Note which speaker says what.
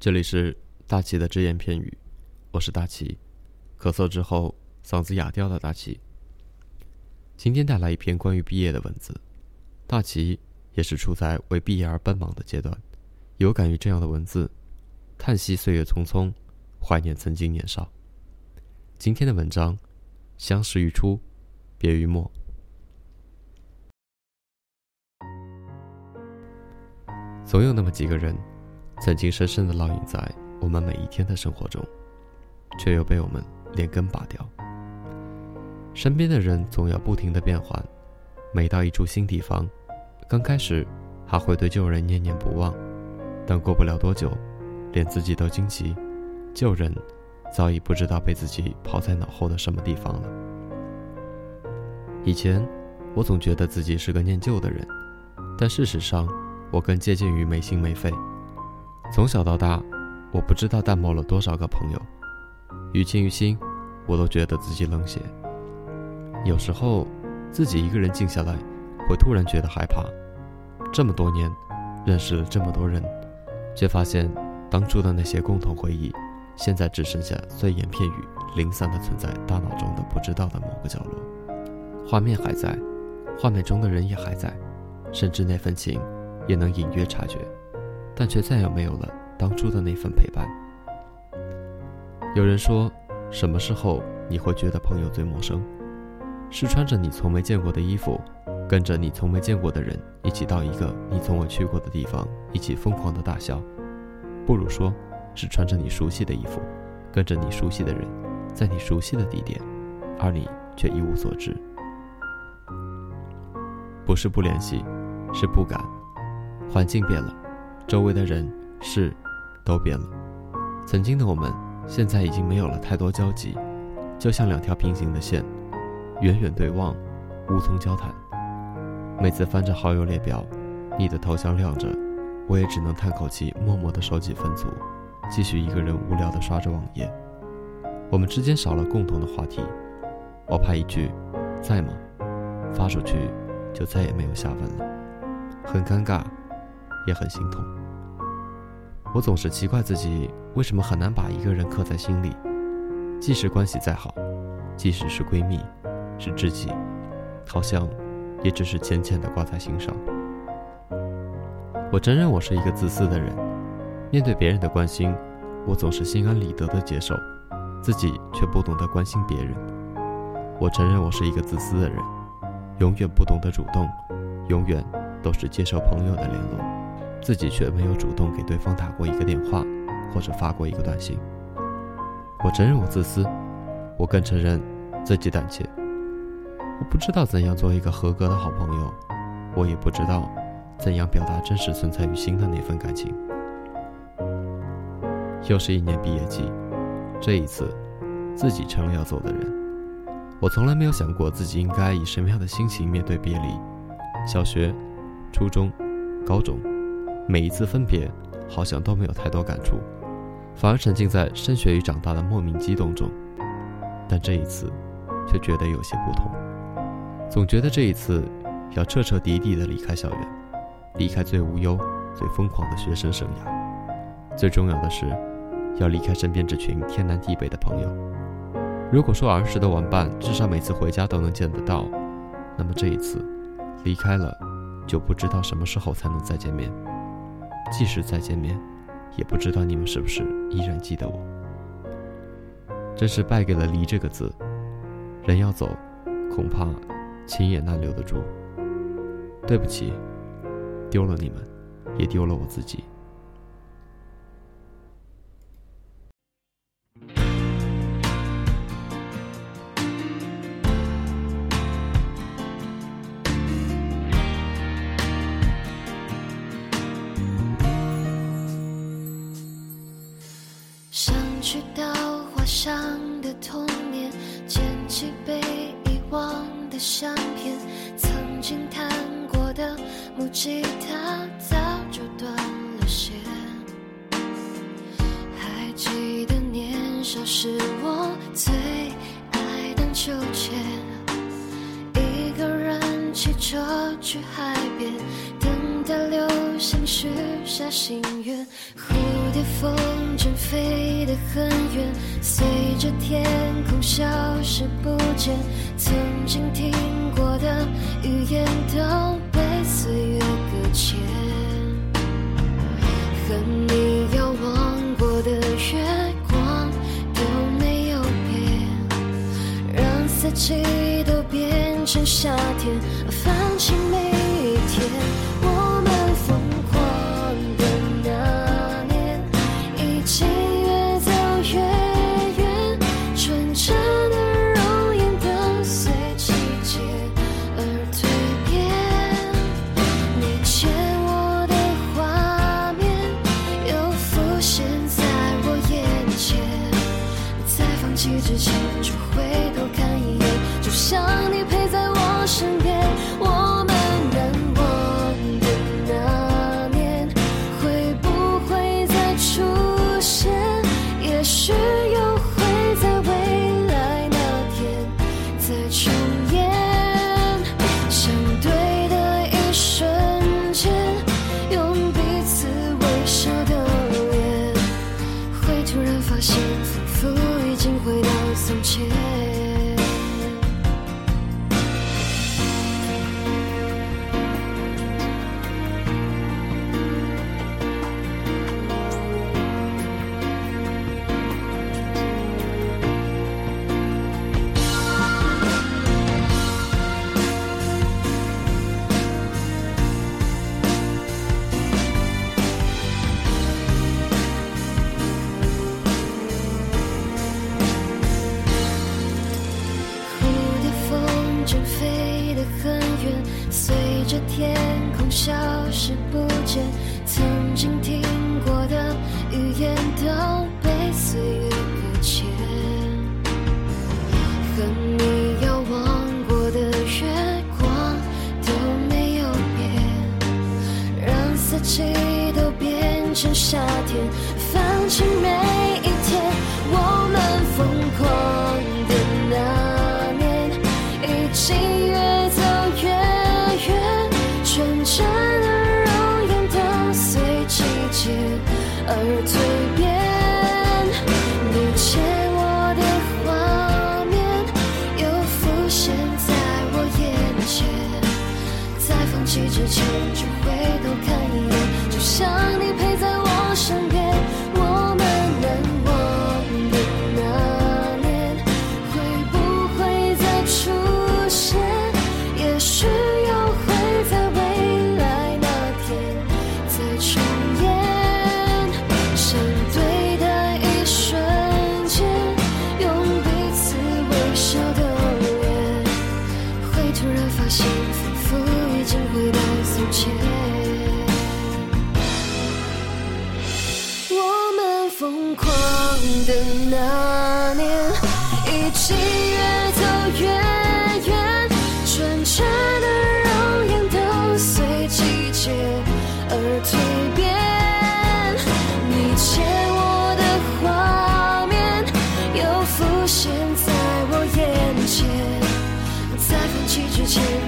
Speaker 1: 这里是大齐的只言片语，我是大齐，咳嗽之后嗓子哑掉的大齐。今天带来一篇关于毕业的文字，大齐也是处在为毕业而奔忙的阶段，有感于这样的文字，叹息岁月匆匆，怀念曾经年少。今天的文章，相识于初，别于末。总有那么几个人。曾经深深的烙印在我们每一天的生活中，却又被我们连根拔掉。身边的人总要不停的变换，每到一处新地方，刚开始还会对旧人念念不忘，但过不了多久，连自己都惊奇，旧人早已不知道被自己抛在脑后的什么地方了。以前，我总觉得自己是个念旧的人，但事实上，我更接近于没心没肺。从小到大，我不知道淡漠了多少个朋友，于情于心，我都觉得自己冷血。有时候，自己一个人静下来，会突然觉得害怕。这么多年，认识了这么多人，却发现当初的那些共同回忆，现在只剩下碎言片语，零散的存在大脑中的不知道的某个角落。画面还在，画面中的人也还在，甚至那份情，也能隐约察觉。但却再也没有了当初的那份陪伴。有人说，什么时候你会觉得朋友最陌生？是穿着你从没见过的衣服，跟着你从没见过的人一起到一个你从未去过的地方，一起疯狂的大笑；不如说，是穿着你熟悉的衣服，跟着你熟悉的人，在你熟悉的地点，而你却一无所知。不是不联系，是不敢。环境变了。周围的人事都变了，曾经的我们，现在已经没有了太多交集，就像两条平行的线，远远对望，无从交谈。每次翻着好友列表，你的头像亮着，我也只能叹口气，默默的收起分组，继续一个人无聊的刷着网页。我们之间少了共同的话题，我怕一句“在吗”发出去，就再也没有下文了，很尴尬。也很心痛。我总是奇怪自己为什么很难把一个人刻在心里，即使关系再好，即使是闺蜜，是知己，好像也只是浅浅的挂在心上。我承认我是一个自私的人，面对别人的关心，我总是心安理得的接受，自己却不懂得关心别人。我承认我是一个自私的人，永远不懂得主动，永远都是接受朋友的联络。自己却没有主动给对方打过一个电话，或者发过一个短信。我承认我自私，我更承认自己胆怯。我不知道怎样做一个合格的好朋友，我也不知道怎样表达真实存在于心的那份感情。又是一年毕业季，这一次，自己成了要走的人。我从来没有想过自己应该以什么样的心情面对别离。小学、初中、高中。每一次分别，好像都没有太多感触，反而沉浸在升学与长大的莫名激动中。但这一次，却觉得有些不同。总觉得这一次，要彻彻底底的离开校园，离开最无忧、最疯狂的学生生涯。最重要的是，要离开身边这群天南地北的朋友。如果说儿时的玩伴至少每次回家都能见得到，那么这一次，离开了，就不知道什么时候才能再见面。即使再见面，也不知道你们是不是依然记得我。真是败给了“离”这个字。人要走，恐怕情也难留得住。对不起，丢了你们，也丢了我自己。
Speaker 2: 去到画上的童年，捡起被遗忘的相片，曾经弹过的木吉他早就断了弦。还记得年少时我最爱荡秋千，一个人骑车去海边，就像许下心愿蝴蝶风筝飞得很远随着天空消失不见曾经听过的一直想去回头看曾经听过的语言都被岁月搁浅和你遥望过的月光都没有变让四季都变成夏天放晴每界。我们疯狂的那年，一起越走越远，纯真的容颜都随季节而蜕变。你牵我的画面又浮现在我眼前，在放弃之前。